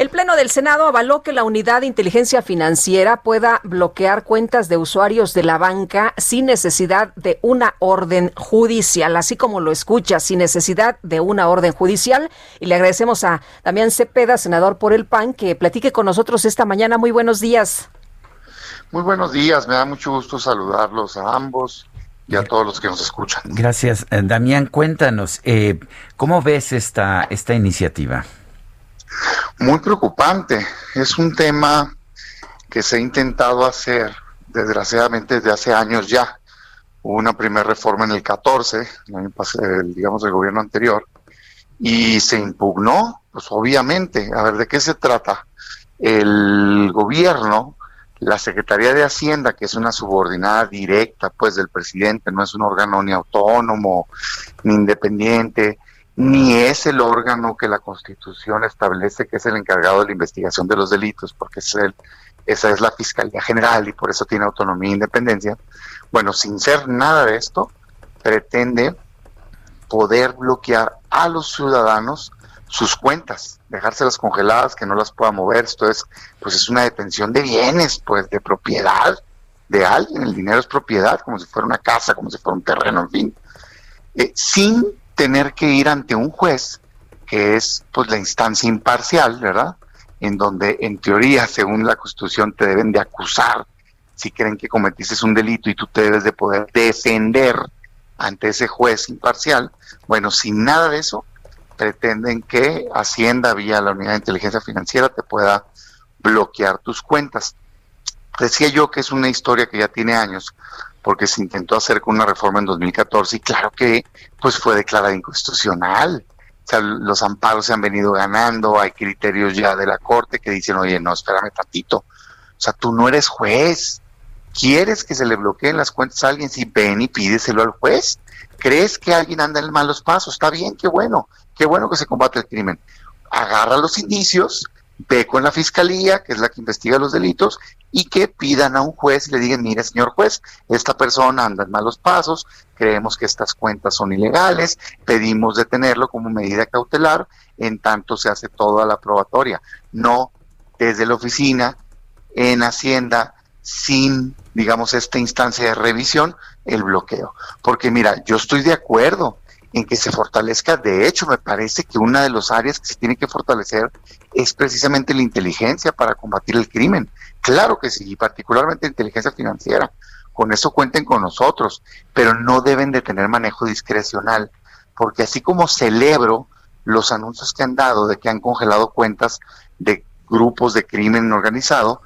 El Pleno del Senado avaló que la Unidad de Inteligencia Financiera pueda bloquear cuentas de usuarios de la banca sin necesidad de una orden judicial, así como lo escucha, sin necesidad de una orden judicial. Y le agradecemos a Damián Cepeda, senador por el PAN, que platique con nosotros esta mañana. Muy buenos días. Muy buenos días, me da mucho gusto saludarlos a ambos y a todos los que nos escuchan. Gracias. Eh, Damián, cuéntanos, eh, ¿cómo ves esta, esta iniciativa? Muy preocupante. Es un tema que se ha intentado hacer, desgraciadamente, desde hace años ya. Hubo una primera reforma en el 14, el año pasado, digamos, del gobierno anterior, y se impugnó, pues obviamente. A ver, ¿de qué se trata? El gobierno, la Secretaría de Hacienda, que es una subordinada directa, pues, del presidente, no es un órgano ni autónomo, ni independiente, ni es el órgano que la Constitución establece que es el encargado de la investigación de los delitos, porque es el, esa es la Fiscalía General y por eso tiene autonomía e independencia. Bueno, sin ser nada de esto, pretende poder bloquear a los ciudadanos sus cuentas, dejárselas congeladas, que no las pueda mover. Esto es, pues es una detención de bienes, pues de propiedad de alguien. El dinero es propiedad, como si fuera una casa, como si fuera un terreno, en fin. Eh, sin tener que ir ante un juez, que es pues la instancia imparcial, ¿verdad? En donde en teoría, según la Constitución, te deben de acusar si creen que cometiste un delito y tú te debes de poder defender ante ese juez imparcial. Bueno, sin nada de eso, pretenden que Hacienda, vía la Unidad de Inteligencia Financiera, te pueda bloquear tus cuentas. Decía yo que es una historia que ya tiene años, porque se intentó hacer con una reforma en 2014 y claro que pues fue declarada inconstitucional. O sea, los amparos se han venido ganando, hay criterios ya de la Corte que dicen, oye, no, espérame tantito. O sea, tú no eres juez. ¿Quieres que se le bloqueen las cuentas a alguien? Si ven y pídeselo al juez. ¿Crees que alguien anda en malos pasos? Está bien, qué bueno. Qué bueno que se combate el crimen. Agarra los indicios, ve con la fiscalía, que es la que investiga los delitos, y que pidan a un juez y le digan, mire, señor juez, esta persona anda en malos pasos, creemos que estas cuentas son ilegales, pedimos detenerlo como medida cautelar, en tanto se hace toda la probatoria, no desde la oficina, en Hacienda, sin, digamos, esta instancia de revisión, el bloqueo. Porque mira, yo estoy de acuerdo en que se fortalezca. De hecho, me parece que una de las áreas que se tiene que fortalecer es precisamente la inteligencia para combatir el crimen. Claro que sí, y particularmente la inteligencia financiera. Con eso cuenten con nosotros, pero no deben de tener manejo discrecional, porque así como celebro los anuncios que han dado de que han congelado cuentas de grupos de crimen organizado,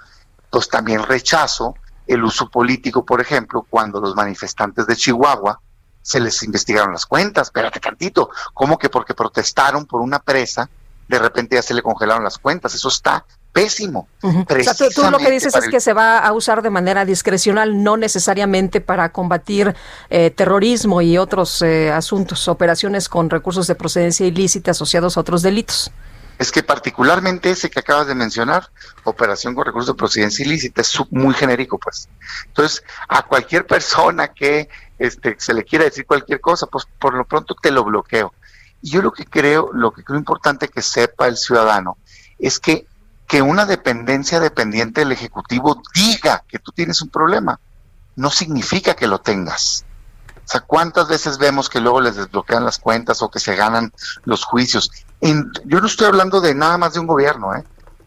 pues también rechazo el uso político, por ejemplo, cuando los manifestantes de Chihuahua se les investigaron las cuentas, espérate tantito, ¿cómo que porque protestaron por una presa, de repente ya se le congelaron las cuentas? Eso está pésimo. O sea, tú, lo que dices es que se va a usar de manera discrecional, no necesariamente para combatir eh, terrorismo y otros eh, asuntos, operaciones con recursos de procedencia ilícita asociados a otros delitos. Es que particularmente ese que acabas de mencionar, operación con recursos de procedencia ilícita, es muy genérico, pues. Entonces, a cualquier persona que este, se le quiera decir cualquier cosa, pues por lo pronto te lo bloqueo. Y yo lo que creo, lo que creo importante que sepa el ciudadano, es que que una dependencia dependiente del Ejecutivo diga que tú tienes un problema, no significa que lo tengas. O sea, ¿cuántas veces vemos que luego les desbloquean las cuentas o que se ganan los juicios? yo no estoy hablando de nada más de un gobierno, ¿eh?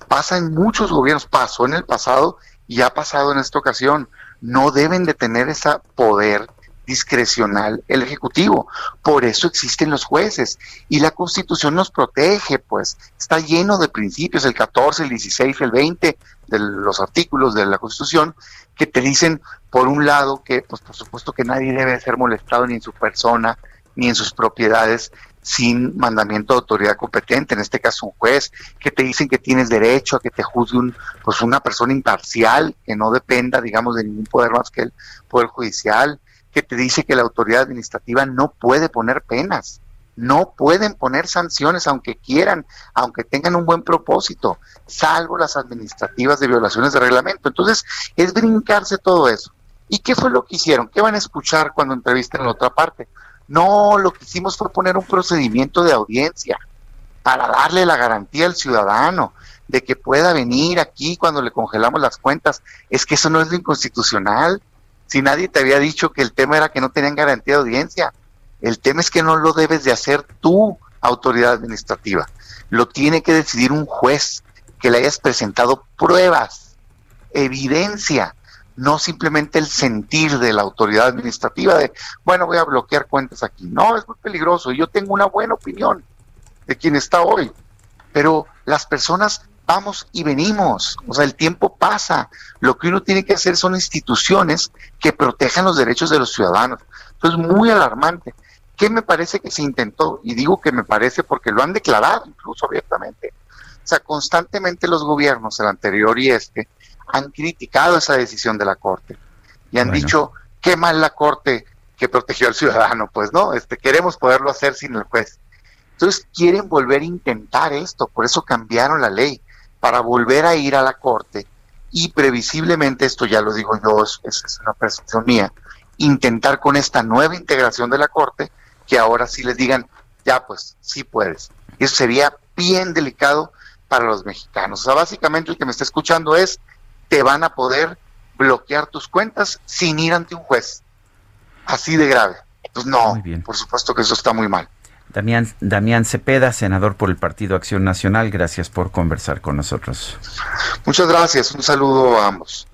Pasa en muchos gobiernos, pasó en el pasado y ha pasado en esta ocasión. No deben de tener ese poder discrecional el Ejecutivo. Por eso existen los jueces. Y la Constitución nos protege, pues está lleno de principios, el 14, el 16, el 20 de los artículos de la Constitución, que te dicen, por un lado, que, pues por supuesto que nadie debe ser molestado ni en su persona, ni en sus propiedades, sin mandamiento de autoridad competente, en este caso un juez, que te dicen que tienes derecho a que te juzgue un, pues una persona imparcial, que no dependa, digamos, de ningún poder más que el Poder Judicial, que te dice que la autoridad administrativa no puede poner penas, no pueden poner sanciones aunque quieran, aunque tengan un buen propósito, salvo las administrativas de violaciones de reglamento. Entonces, es brincarse todo eso. ¿Y qué fue lo que hicieron? ¿Qué van a escuchar cuando entrevisten en la otra parte? No, lo que hicimos fue poner un procedimiento de audiencia para darle la garantía al ciudadano de que pueda venir aquí cuando le congelamos las cuentas. Es que eso no es lo inconstitucional. Si nadie te había dicho que el tema era que no tenían garantía de audiencia, el tema es que no lo debes de hacer tú, autoridad administrativa. Lo tiene que decidir un juez que le hayas presentado pruebas, evidencia no simplemente el sentir de la autoridad administrativa de, bueno, voy a bloquear cuentas aquí. No, es muy peligroso. Yo tengo una buena opinión de quien está hoy, pero las personas vamos y venimos, o sea, el tiempo pasa. Lo que uno tiene que hacer son instituciones que protejan los derechos de los ciudadanos. Entonces, muy alarmante. ¿Qué me parece que se intentó? Y digo que me parece porque lo han declarado incluso abiertamente. O sea, constantemente los gobiernos, el anterior y este, han criticado esa decisión de la Corte y han dicho, qué mal la Corte que protegió al ciudadano, pues no, este queremos poderlo hacer sin el juez. Entonces quieren volver a intentar esto, por eso cambiaron la ley, para volver a ir a la Corte y previsiblemente, esto ya lo digo yo, es, es una percepción mía, intentar con esta nueva integración de la Corte que ahora sí les digan, ya pues, sí puedes. Y eso sería bien delicado para los mexicanos. O sea, básicamente el que me está escuchando es, te van a poder bloquear tus cuentas sin ir ante un juez. Así de grave. Pues no, por supuesto que eso está muy mal. Damián, Damián Cepeda, senador por el Partido Acción Nacional, gracias por conversar con nosotros. Muchas gracias, un saludo a ambos.